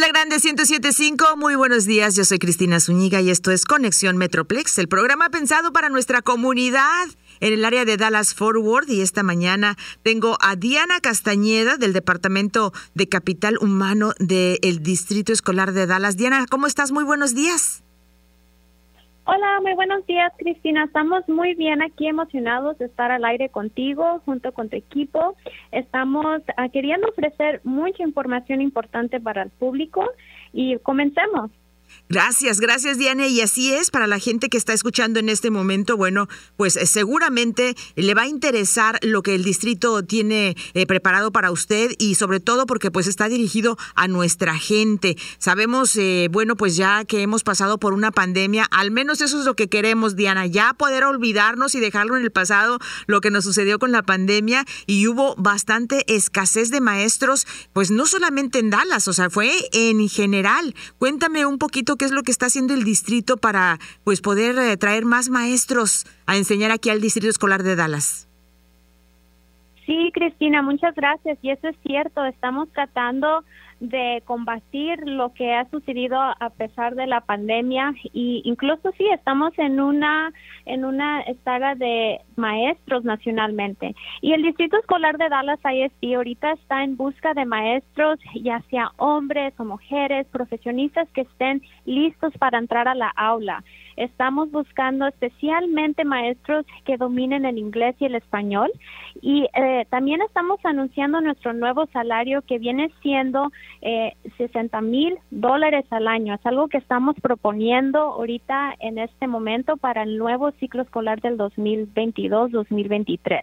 la Grande 1075, muy buenos días, yo soy Cristina Zúñiga y esto es Conexión Metroplex, el programa pensado para nuestra comunidad en el área de Dallas Forward y esta mañana tengo a Diana Castañeda del Departamento de Capital Humano del Distrito Escolar de Dallas. Diana, ¿cómo estás? Muy buenos días. Hola, muy buenos días, Cristina. Estamos muy bien aquí, emocionados de estar al aire contigo, junto con tu equipo. Estamos ah, queriendo ofrecer mucha información importante para el público y comencemos. Gracias, gracias Diana. Y así es, para la gente que está escuchando en este momento, bueno, pues eh, seguramente le va a interesar lo que el distrito tiene eh, preparado para usted y sobre todo porque pues está dirigido a nuestra gente. Sabemos, eh, bueno, pues ya que hemos pasado por una pandemia, al menos eso es lo que queremos, Diana, ya poder olvidarnos y dejarlo en el pasado lo que nos sucedió con la pandemia y hubo bastante escasez de maestros, pues no solamente en Dallas, o sea, fue en general. Cuéntame un poquito qué es lo que está haciendo el distrito para pues poder eh, traer más maestros a enseñar aquí al distrito escolar de Dallas. Sí, Cristina, muchas gracias. Y eso es cierto, estamos tratando de combatir lo que ha sucedido a pesar de la pandemia. Y incluso sí estamos en una en una saga de maestros nacionalmente. Y el distrito escolar de Dallas ISD ahorita está en busca de maestros ya sea hombres o mujeres profesionistas que estén listos para entrar a la aula. Estamos buscando especialmente maestros que dominen el inglés y el español. Y eh, también estamos anunciando nuestro nuevo salario que viene siendo eh, 60 mil dólares al año. Es algo que estamos proponiendo ahorita en este momento para el nuevo ciclo escolar del 2022-2023.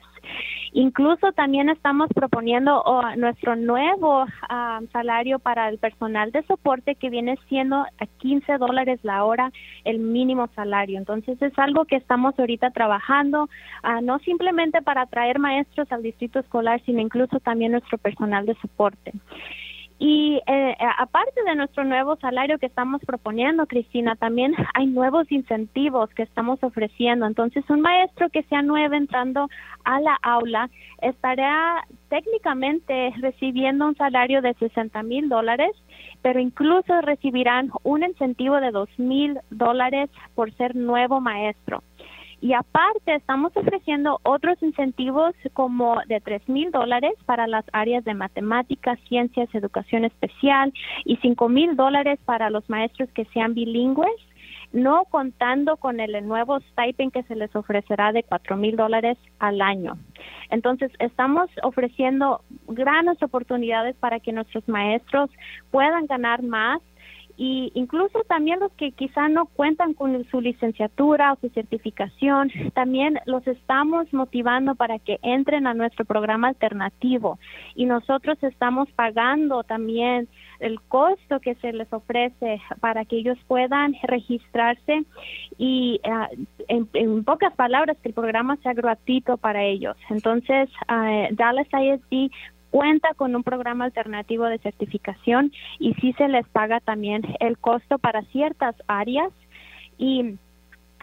Incluso también estamos proponiendo nuestro nuevo ah, salario para el personal de soporte que viene siendo a 15 dólares la hora el mínimo salario. Entonces es algo que estamos ahorita trabajando, ah, no simplemente para atraer maestros al distrito escolar, sino incluso también nuestro personal de soporte. Y eh, aparte de nuestro nuevo salario que estamos proponiendo, Cristina, también hay nuevos incentivos que estamos ofreciendo. Entonces, un maestro que sea nuevo entrando a la aula estará técnicamente recibiendo un salario de 60 mil dólares, pero incluso recibirán un incentivo de dos mil dólares por ser nuevo maestro. Y aparte, estamos ofreciendo otros incentivos como de tres mil dólares para las áreas de matemáticas, ciencias, educación especial y cinco mil dólares para los maestros que sean bilingües no contando con el nuevo stipend que se les ofrecerá de cuatro mil dólares al año. Entonces, estamos ofreciendo grandes oportunidades para que nuestros maestros puedan ganar más y incluso también los que quizá no cuentan con su licenciatura o su certificación, también los estamos motivando para que entren a nuestro programa alternativo y nosotros estamos pagando también el costo que se les ofrece para que ellos puedan registrarse y ah, en, pocas palabras que el programa sea gratuito para ellos. Entonces, uh, Dallas ISD cuenta con un programa alternativo de certificación y sí se les paga también el costo para ciertas áreas y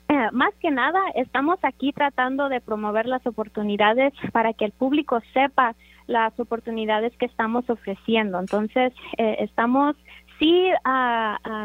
eh, más que nada estamos aquí tratando de promover las oportunidades para que el público sepa las oportunidades que estamos ofreciendo. Entonces, eh, estamos sí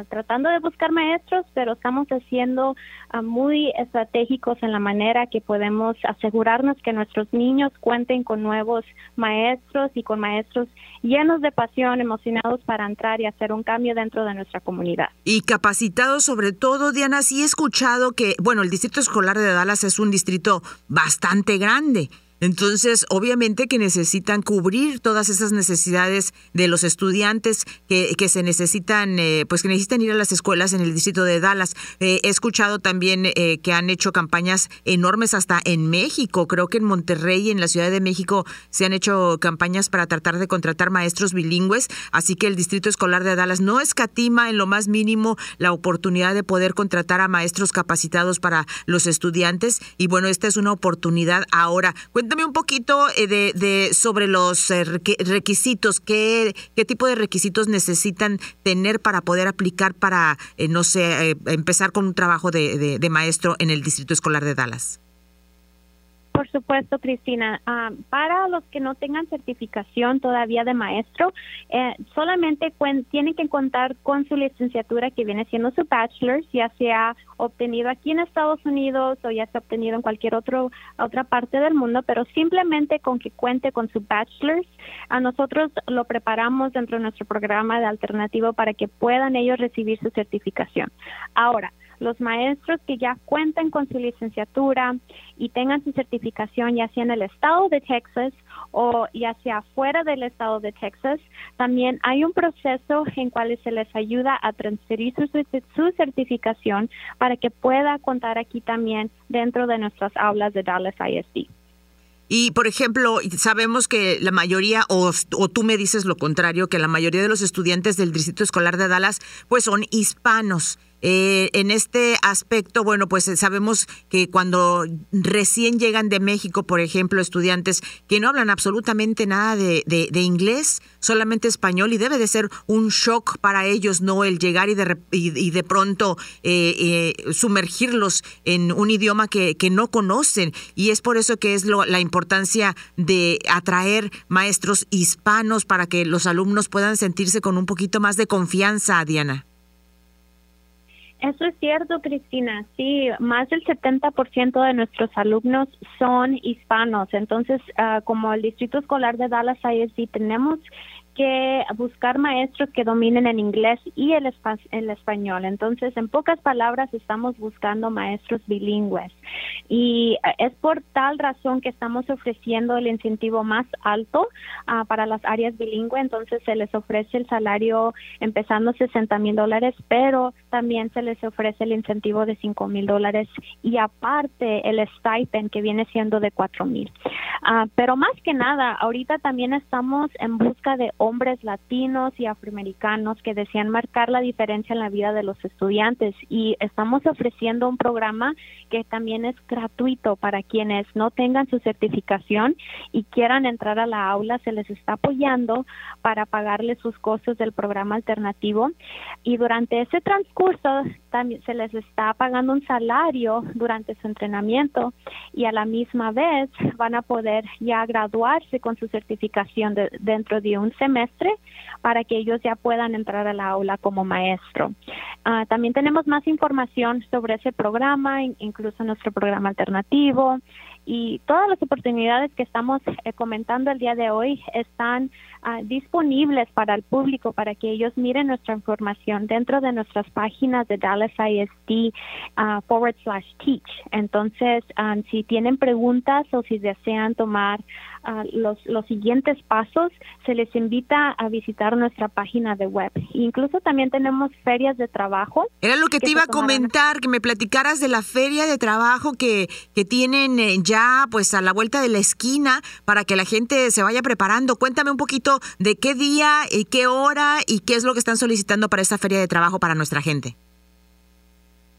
tratando de buscar maestros, pero estamos haciendo muy estratégicos en la manera que podemos asegurarnos que nuestros niños cuenten con nuevos maestros y con maestros llenos de pasión, emocionados para entrar y hacer un cambio dentro de nuestra comunidad. Y capacitados sobre todo, Diana, sí he escuchado que, bueno, el Distrito Escolar de Dallas es un distrito bastante grande. Entonces, obviamente que necesitan cubrir todas esas necesidades de los estudiantes que, que se necesitan, eh, pues que necesitan ir a las escuelas en el distrito de Dallas. Eh, he escuchado también eh, que han hecho campañas enormes hasta en México. Creo que en Monterrey y en la Ciudad de México se han hecho campañas para tratar de contratar maestros bilingües. Así que el distrito escolar de Dallas no escatima en lo más mínimo la oportunidad de poder contratar a maestros capacitados para los estudiantes. Y bueno, esta es una oportunidad ahora. Cuéntame un poquito eh, de, sobre los eh, requisitos, qué, qué tipo de requisitos necesitan tener para poder aplicar para, eh, no sé, empezar con un trabajo de, maestro en el Distrito Escolar de Dallas. Por supuesto, Cristina. Ah, para los que no tengan certificación todavía de maestro, eh, solamente tienen que contar con su licenciatura que viene siendo su bachelor's, ya sea obtenido aquí en Estados Unidos o ya sea obtenido en cualquier otro, otra parte del mundo, pero simplemente con que cuente con su bachelor's, a nosotros lo preparamos dentro de nuestro programa de alternativo para que puedan ellos recibir su certificación. Ahora, los maestros que ya cuenten con su licenciatura y tengan su certificación ya sea en el estado de Texas o ya sea fuera del estado de Texas, también hay un proceso en cual se les ayuda a transferir su, su certificación para que pueda contar aquí también dentro de nuestras aulas de Dallas ISD. Y, por ejemplo, sabemos que la mayoría, o, o, tú me dices lo contrario, que la mayoría de los estudiantes del Distrito Escolar de Dallas, pues son hispanos. Eh, en este aspecto, bueno, pues eh, sabemos que cuando recién llegan de México, por ejemplo, estudiantes que no hablan absolutamente nada de, de, inglés, solamente español, y debe de ser un shock para ellos, ¿no? El llegar y de, y, de pronto eh, sumergirlos en un idioma que, que, no conocen. Y es por eso que es lo, la importancia de atraer maestros hispanos para que los alumnos puedan sentirse con un poquito más de confianza, Diana. Eso es cierto, Cristina. Sí, más del 70% de nuestros alumnos son hispanos. Entonces, uh, como el Distrito Escolar de Dallas ISD, tenemos que buscar maestros que dominen el inglés y el, el español. Entonces, en pocas palabras, estamos buscando maestros bilingües. Y eh, es por tal razón que estamos ofreciendo el incentivo más alto ah, para las áreas bilingües. Entonces, se les ofrece el salario empezando 60 mil dólares, pero también se les ofrece el incentivo de 5 mil dólares y aparte el stipend que viene siendo de 4 mil. Ah, pero más que nada, ahorita también estamos en busca de hombres latinos y afroamericanos que desean marcar la diferencia en la vida de los estudiantes. Y estamos ofreciendo un programa que también es gratuito para quienes no tengan su certificación y quieran entrar a la aula, se les está apoyando para pagarles sus costos del programa alternativo. Y durante ese transcurso también se les está pagando un salario durante su entrenamiento y a la misma vez van a poder ya graduarse con su certificación dentro de un semestre para que ellos ya puedan entrar a la aula como maestro. Ah, también tenemos más información sobre ese programa, incluso nuestro programa alternativo y todas las oportunidades que estamos eh, comentando el día de hoy están ah, disponibles para el público para que ellos miren nuestra información dentro de nuestras páginas de Dallas ISD ah, forward slash teach. Entonces, si tienen preguntas o si desean tomar los, los siguientes pasos, se les invita a visitar nuestra página de web. Incluso también tenemos ferias de trabajo. Era lo que, te iba a comentar, que me platicaras de la feria de trabajo que, que tienen eh, ya pues a la vuelta de la esquina para que la gente se vaya preparando. Cuéntame un poquito de qué día y qué hora y qué es lo que están solicitando para esta feria de trabajo para nuestra gente.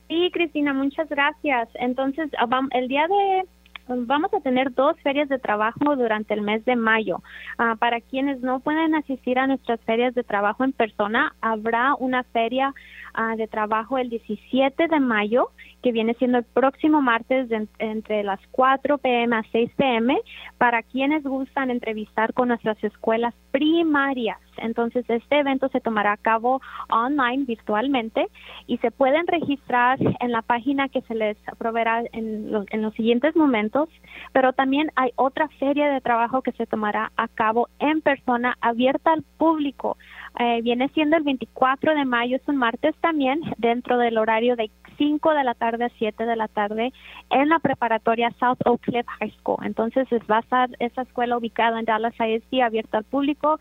Sí, Cristina, muchas gracias. Entonces, el día de vamos a tener dos ferias de trabajo durante el mes de mayo. Ah, para quienes no pueden asistir a nuestras ferias de trabajo en persona, habrá una feria ah, de trabajo el 17 de mayo, que viene siendo el próximo martes entre las 4 p.m. a 6 p.m. para quienes gustan entrevistar con nuestras escuelas primarias. Entonces, este evento se tomará a cabo online, virtualmente, y se pueden registrar en la página que se les proveerá en en los siguientes momentos, pero también hay otra feria de trabajo que se tomará a cabo en persona, abierta al público. Eh, viene siendo el 24 de mayo, es un martes también, dentro del horario de 5 de la tarde a 7 de la tarde en la preparatoria South Oak Cliff High School. Entonces va a estar esa escuela ubicada en Dallas ISD abierta al público.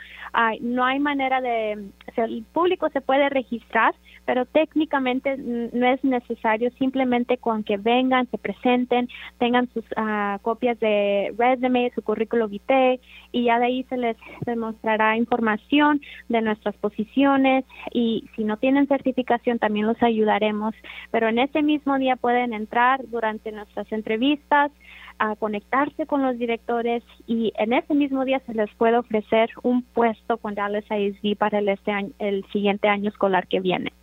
no hay manera de, el público se puede registrar, pero técnicamente no es necesario, simplemente con que vengan, se presenten, tengan sus ah, copias de resume, su currículo vitae y ya de ahí se les demostrará información de nuestras posiciones y si no tienen certificación también los ayudaremos, pero en ese mismo día pueden entrar durante nuestras entrevistas a conectarse con los directores y en ese mismo día se les puede ofrecer un puesto con Dallas ISD para el, este año, el siguiente año escolar que viene.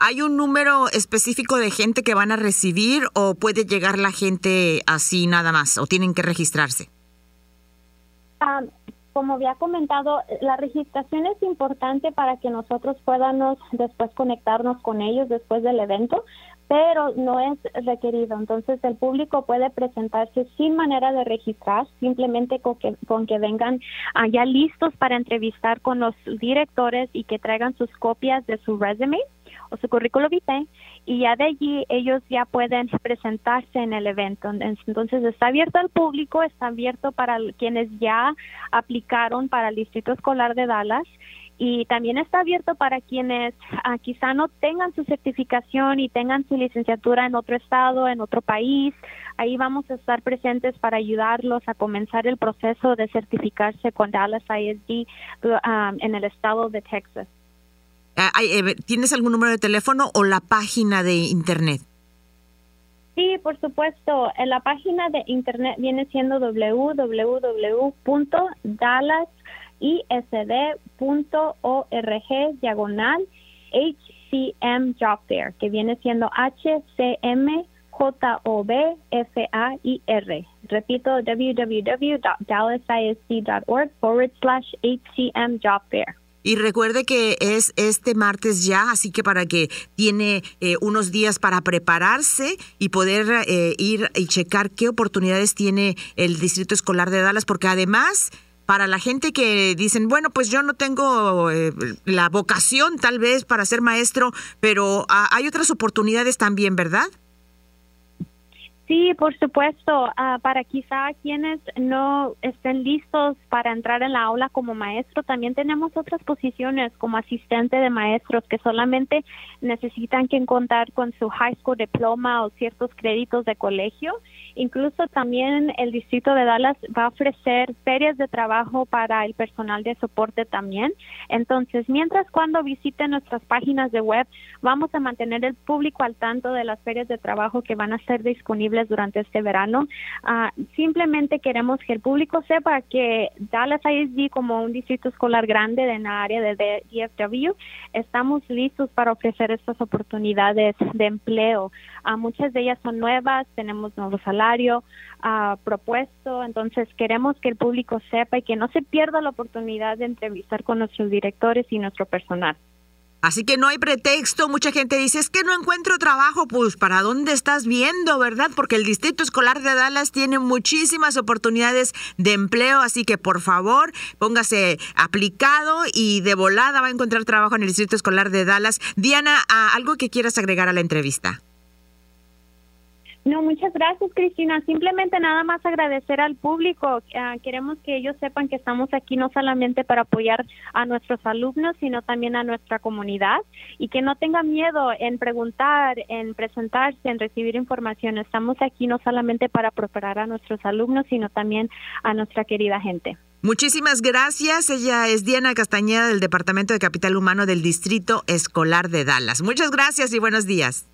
¿Hay un número específico de gente que van a recibir o puede llegar la gente así nada más o tienen que registrarse? Como había comentado, la registración es importante para que nosotros podamos después conectarnos con ellos después del evento, pero no es requerido. Entonces el público puede presentarse sin manera de registrar, simplemente con que, con que vengan ya listos para entrevistar con los directores y que traigan sus copias de su resume o su currículo vitae y ya de allí ellos ya pueden presentarse en el evento. Entonces está abierto al público, está abierto para quienes ya aplicaron para el Distrito Escolar de Dallas y también está abierto para quienes ah, quizá no tengan su certificación y tengan su licenciatura en otro estado, en otro país. Ahí vamos a estar presentes para ayudarlos a comenzar el proceso de certificarse con Dallas ISD ah, en el estado de Texas. Ah, eh, ¿Tienes algún número de teléfono o la página de internet? Sí, por supuesto. En la página de internet viene siendo www.dallasisd.org diagonal HCM que viene siendo HCM J-O-B-F-A-I-R. Repito, www.dallasisd.org forward slash HCM. Y recuerde que es este martes ya, así que para que tiene eh, unos días para prepararse y poder eh, ir y checar qué oportunidades tiene el Distrito Escolar de Dallas, porque además para la gente que dicen, bueno, pues yo no tengo eh, la vocación tal vez para ser maestro, pero ah, hay otras oportunidades también, ¿verdad? Sí, por supuesto. Ah, para quizá quienes no estén listos para entrar en la aula como maestro, también tenemos otras posiciones como asistente de maestros que solamente necesitan que contar con su high school diploma o ciertos créditos de colegio Incluso también el distrito de Dallas va a ofrecer ferias de trabajo para el personal de soporte también. Entonces, mientras cuando visiten nuestras páginas de web, vamos a mantener el público al tanto de las ferias de trabajo que van a ser disponibles durante este verano. Ah, simplemente queremos que el público sepa que Dallas ISD como un distrito escolar grande en la área de DFW, estamos listos para ofrecer estas oportunidades de empleo. Ah, muchas de ellas son nuevas, tenemos nuevos salarios propuesto. Entonces queremos que el público sepa y que no se pierda la oportunidad de entrevistar con nuestros directores y nuestro personal. Así que no hay pretexto. Mucha gente dice, es que no encuentro trabajo. Pues, ¿para dónde estás viendo, verdad? Porque el Distrito Escolar de Dallas tiene muchísimas oportunidades de empleo. Así que, por favor, póngase aplicado y de volada va a encontrar trabajo en el Distrito Escolar de Dallas. Diana, ¿algo que quieras agregar a la entrevista? No, muchas gracias, Cristina. Simplemente nada más agradecer al público. Ah, queremos que ellos sepan que estamos aquí no solamente para apoyar a nuestros alumnos, sino también a nuestra comunidad y que no tengan miedo en preguntar, en presentarse, en recibir información. Estamos aquí no solamente para preparar a nuestros alumnos, sino también a nuestra querida gente. Muchísimas gracias. Ella es Diana Castañeda del Departamento de Capital Humano del Distrito Escolar de Dallas. Muchas gracias y buenos días.